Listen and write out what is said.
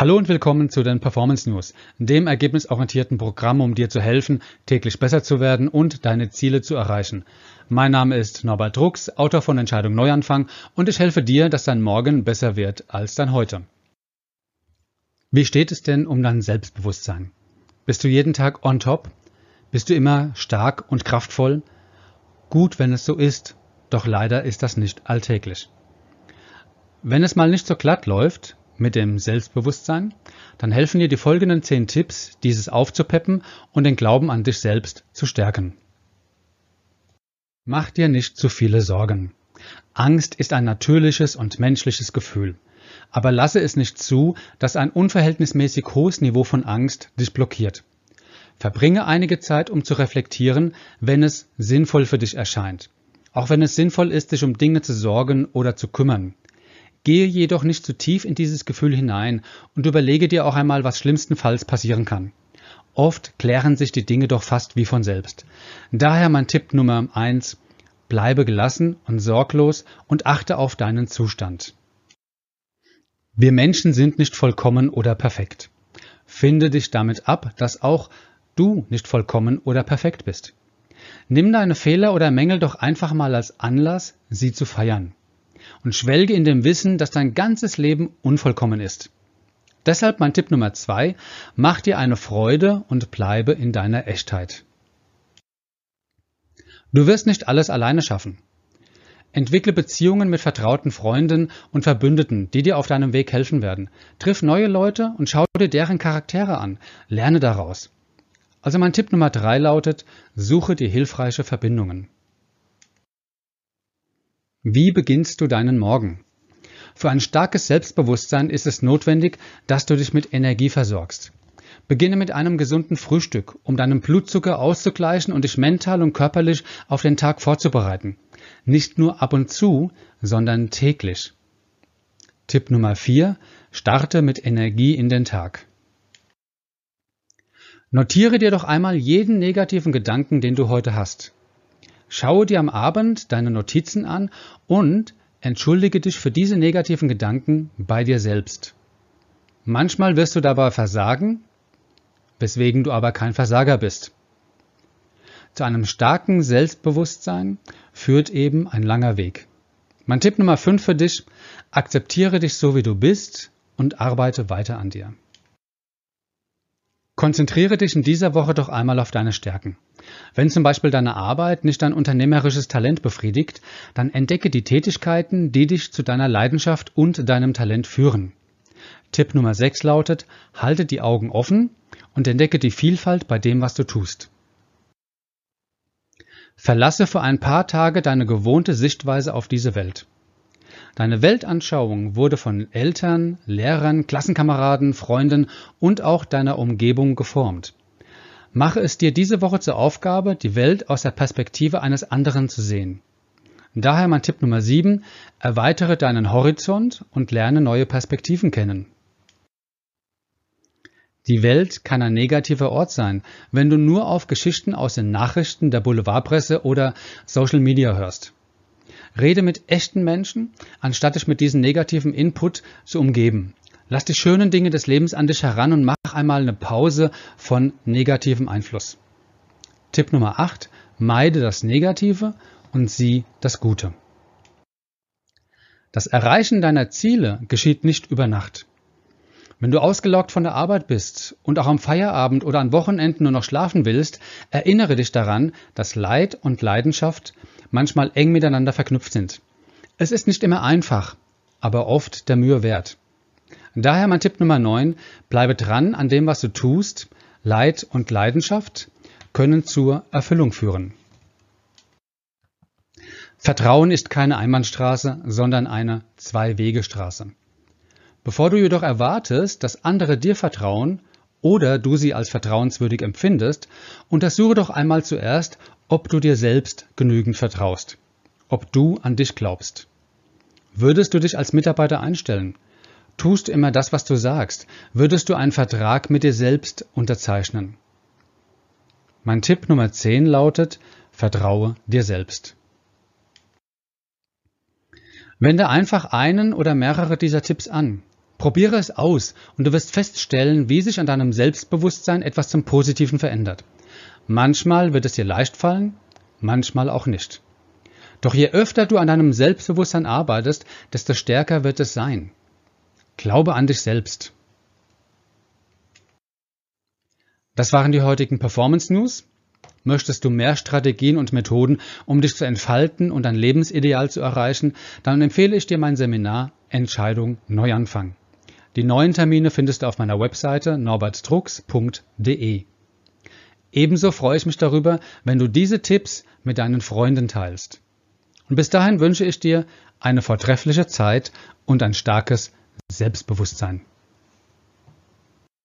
Hallo und willkommen zu den Performance News, dem ergebnisorientierten Programm, um dir zu helfen, täglich besser zu werden und deine Ziele zu erreichen. Mein Name ist Norbert Drucks, Autor von Entscheidung Neuanfang und ich helfe dir, dass dein Morgen besser wird als dein Heute. Wie steht es denn um dein Selbstbewusstsein? Bist du jeden Tag on top? Bist du immer stark und kraftvoll? Gut, wenn es so ist, doch leider ist das nicht alltäglich. Wenn es mal nicht so glatt läuft mit dem Selbstbewusstsein, dann helfen dir die folgenden zehn Tipps, dieses aufzupeppen und den Glauben an dich selbst zu stärken. Mach dir nicht zu viele Sorgen. Angst ist ein natürliches und menschliches Gefühl. Aber lasse es nicht zu, dass ein unverhältnismäßig hohes Niveau von Angst dich blockiert. Verbringe einige Zeit, um zu reflektieren, wenn es sinnvoll für dich erscheint. Auch wenn es sinnvoll ist, sich um Dinge zu sorgen oder zu kümmern. Gehe jedoch nicht zu tief in dieses Gefühl hinein und überlege dir auch einmal, was schlimmstenfalls passieren kann. Oft klären sich die Dinge doch fast wie von selbst. Daher mein Tipp Nummer eins: Bleibe gelassen und sorglos und achte auf deinen Zustand. Wir Menschen sind nicht vollkommen oder perfekt. Finde dich damit ab, dass auch du nicht vollkommen oder perfekt bist. Nimm deine Fehler oder Mängel doch einfach mal als Anlass, sie zu feiern. Und schwelge in dem Wissen, dass dein ganzes Leben unvollkommen ist. Deshalb mein Tipp Nummer zwei, mach dir eine Freude und bleibe in deiner Echtheit. Du wirst nicht alles alleine schaffen. Entwickle Beziehungen mit vertrauten Freunden und Verbündeten, die dir auf deinem Weg helfen werden. Triff neue Leute und schau dir deren Charaktere an. Lerne daraus. Also mein Tipp Nummer drei lautet, suche dir hilfreiche Verbindungen. Wie beginnst du deinen Morgen? Für ein starkes Selbstbewusstsein ist es notwendig, dass du dich mit Energie versorgst. Beginne mit einem gesunden Frühstück, um deinen Blutzucker auszugleichen und dich mental und körperlich auf den Tag vorzubereiten. Nicht nur ab und zu, sondern täglich. Tipp Nummer 4. Starte mit Energie in den Tag. Notiere dir doch einmal jeden negativen Gedanken, den du heute hast. Schaue dir am Abend deine Notizen an und entschuldige dich für diese negativen Gedanken bei dir selbst. Manchmal wirst du dabei versagen, weswegen du aber kein Versager bist. Zu einem starken Selbstbewusstsein führt eben ein langer Weg. Mein Tipp Nummer 5 für dich, akzeptiere dich so wie du bist und arbeite weiter an dir. Konzentriere dich in dieser Woche doch einmal auf deine Stärken. Wenn zum Beispiel deine Arbeit nicht dein unternehmerisches Talent befriedigt, dann entdecke die Tätigkeiten, die dich zu deiner Leidenschaft und deinem Talent führen. Tipp Nummer 6 lautet, halte die Augen offen und entdecke die Vielfalt bei dem, was du tust. Verlasse für ein paar Tage deine gewohnte Sichtweise auf diese Welt. Deine Weltanschauung wurde von Eltern, Lehrern, Klassenkameraden, Freunden und auch deiner Umgebung geformt. Mache es dir diese Woche zur Aufgabe, die Welt aus der Perspektive eines anderen zu sehen. Daher mein Tipp Nummer 7, erweitere deinen Horizont und lerne neue Perspektiven kennen. Die Welt kann ein negativer Ort sein, wenn du nur auf Geschichten aus den Nachrichten der Boulevardpresse oder Social Media hörst. Rede mit echten Menschen, anstatt dich mit diesem negativen Input zu umgeben. Lass die schönen Dinge des Lebens an dich heran und mach einmal eine Pause von negativem Einfluss. Tipp Nummer 8. Meide das Negative und sieh das Gute. Das Erreichen deiner Ziele geschieht nicht über Nacht. Wenn du ausgelockt von der Arbeit bist und auch am Feierabend oder an Wochenenden nur noch schlafen willst, erinnere dich daran, dass Leid und Leidenschaft manchmal eng miteinander verknüpft sind. Es ist nicht immer einfach, aber oft der Mühe wert. Daher mein Tipp Nummer 9, bleibe dran an dem, was du tust. Leid und Leidenschaft können zur Erfüllung führen. Vertrauen ist keine Einbahnstraße, sondern eine Zwei-Wege-Straße. Bevor du jedoch erwartest, dass andere dir vertrauen oder du sie als vertrauenswürdig empfindest, untersuche doch einmal zuerst, ob du dir selbst genügend vertraust, ob du an dich glaubst. Würdest du dich als Mitarbeiter einstellen? Tust immer das, was du sagst? Würdest du einen Vertrag mit dir selbst unterzeichnen? Mein Tipp Nummer 10 lautet, vertraue dir selbst. Wende einfach einen oder mehrere dieser Tipps an. Probiere es aus und du wirst feststellen, wie sich an deinem Selbstbewusstsein etwas zum Positiven verändert. Manchmal wird es dir leicht fallen, manchmal auch nicht. Doch je öfter du an deinem Selbstbewusstsein arbeitest, desto stärker wird es sein. Glaube an dich selbst. Das waren die heutigen Performance News. Möchtest du mehr Strategien und Methoden, um dich zu entfalten und dein Lebensideal zu erreichen, dann empfehle ich dir mein Seminar Entscheidung Neuanfang. Die neuen Termine findest du auf meiner Webseite norbertstrux.de. Ebenso freue ich mich darüber, wenn du diese Tipps mit deinen Freunden teilst. Und bis dahin wünsche ich dir eine vortreffliche Zeit und ein starkes Selbstbewusstsein.